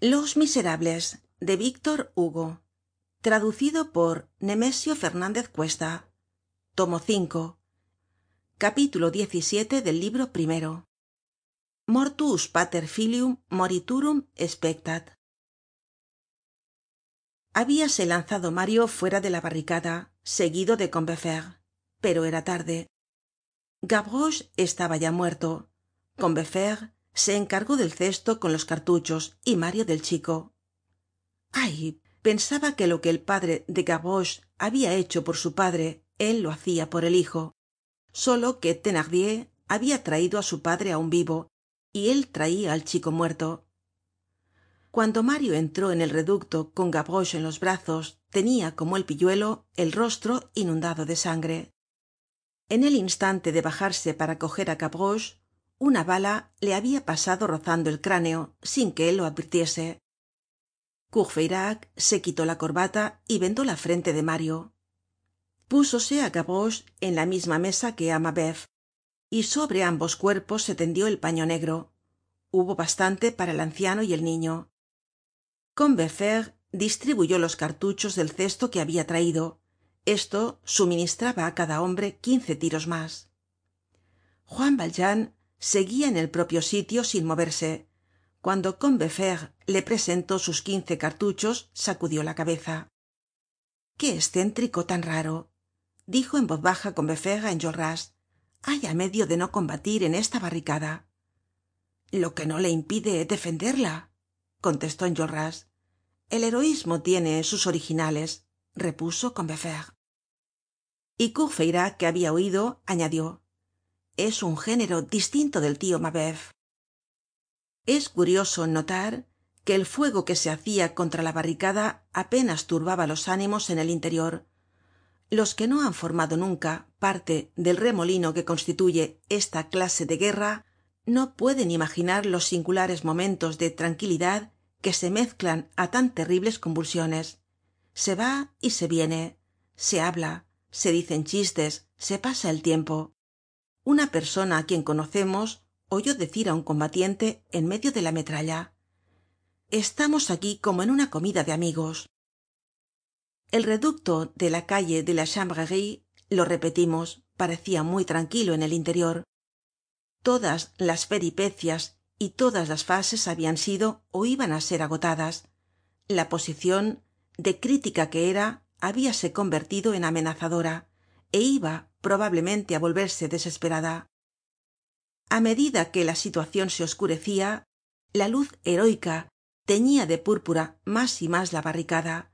los miserables de víctor hugo. Traducido por nemesio fernández cuesta. Tomo cinco. Capítulo xvii del libro primero. Mortuus pater filium moriturum spectat. Habíase lanzado mario fuera de la barricada seguido de combeferre pero era tarde. Gavroche estaba ya muerto se encargó del cesto con los cartuchos y mario del chico. Ay pensaba que lo que el padre de gavroche habia hecho por su padre él lo hacia por el hijo. Solo que thenardier habia traido á su padre aun vivo y él traia al chico muerto. Cuando mario entró en el reducto con gavroche en los brazos tenia como el pilluelo el rostro inundado de sangre. En el instante de bajarse para coger una bala le habia pasado rozando el cráneo sin que él lo advirtiese. Courfeyrac se quitó la corbata y vendó la frente de mario. Púsose á gavroche en la misma mesa que á mabeuf y sobre ambos cuerpos se tendió el paño negro. Hubo bastante para el anciano y el niño. Combeferre distribuyó los cartuchos del cesto que habia traido esto suministraba á cada hombre quince tiros mas juan valjean seguia en el propio sitio sin moverse. Cuando combeferre le presentó sus quince cartuchos sacudió la cabeza. Qué escéntrico tan raro dijo en voz baja combeferre á enjolras. Haya medio de no combatir en esta barricada lo que no le impide defenderla contestó enjolras. El heroismo tiene sus originales repuso combeferre. Y courfeyrac que habia oido añadió es un género distinto del tio mabeuf. Es curioso notar que el fuego que se hacia contra la barricada apenas turbaba los ánimos en el interior. Los que no han formado nunca parte del remolino que constituye esta clase de guerra no pueden imaginar los singulares momentos de tranquilidad que se mezclan á tan terribles convulsiones. Se va y se viene. Se habla. Se dicen chistes. Se pasa el tiempo una persona á quien conocemos oyó decir á un combatiente en medio de la metralla estamos aquí como en una comida de amigos el reducto de la calle de la chanvrerie lo repetimos parecia muy tranquilo en el interior. Todas las peripecias y todas las fases habian sido ó iban á ser agotadas. La posicion de crítica que era habíase convertido en amenazadora é iba probablemente á volverse desesperada. A medida que la situacion se oscurecia la luz heroica teñia de púrpura más y más la barricada.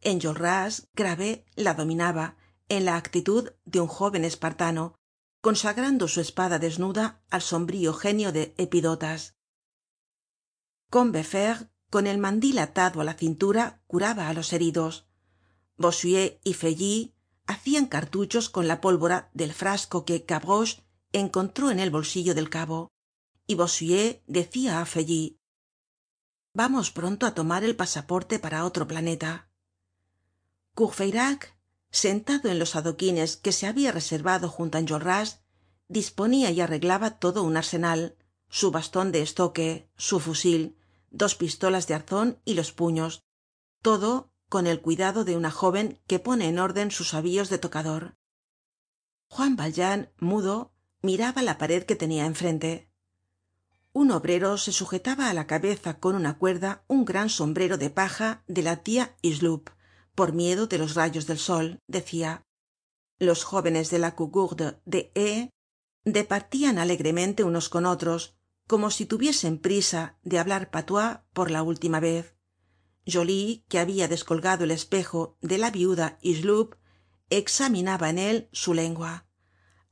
Enjolras grave la dominaba en la actitud de un jóven espartano consagrando su espada desnuda al sombrío genio de epidotas. Combeferre con el mandil atado á la cintura curaba á los heridos. Bossuet y hacian cartuchos con la pólvora del frasco que gavroche encontró en el bolsillo del cabo y bossuet decia á feuilly vamos pronto á tomar el pasaporte para otro planeta courfeyrac sentado en los adoquines que se habia reservado junto á enjolras disponia y arreglaba todo un arsenal su baston de estoque su fusil dos pistolas de arzon y los puños todo con el cuidado de una jóven que pone en orden sus avíos de tocador. Juan valjean mudo miraba la pared que tenia enfrente. Un obrero se sujetaba á la cabeza con una cuerda un gran sombrero de paja de la tia hucheloup por miedo de los rayos del sol decia los jóvenes de la cougourde de e departian alegremente unos con otros como si tuviesen prisa de hablar patuá por la última vez joly que habia descolgado el espejo de la viuda hucheloup examinaba en él su lengua.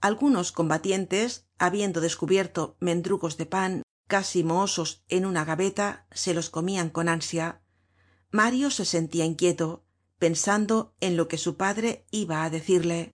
Algunos combatientes habiendo descubierto mendrugos de pan casi mohosos en una gaveta se los comian con ansia. Mario se sentia inquieto pensando en lo que su padre iba á decirle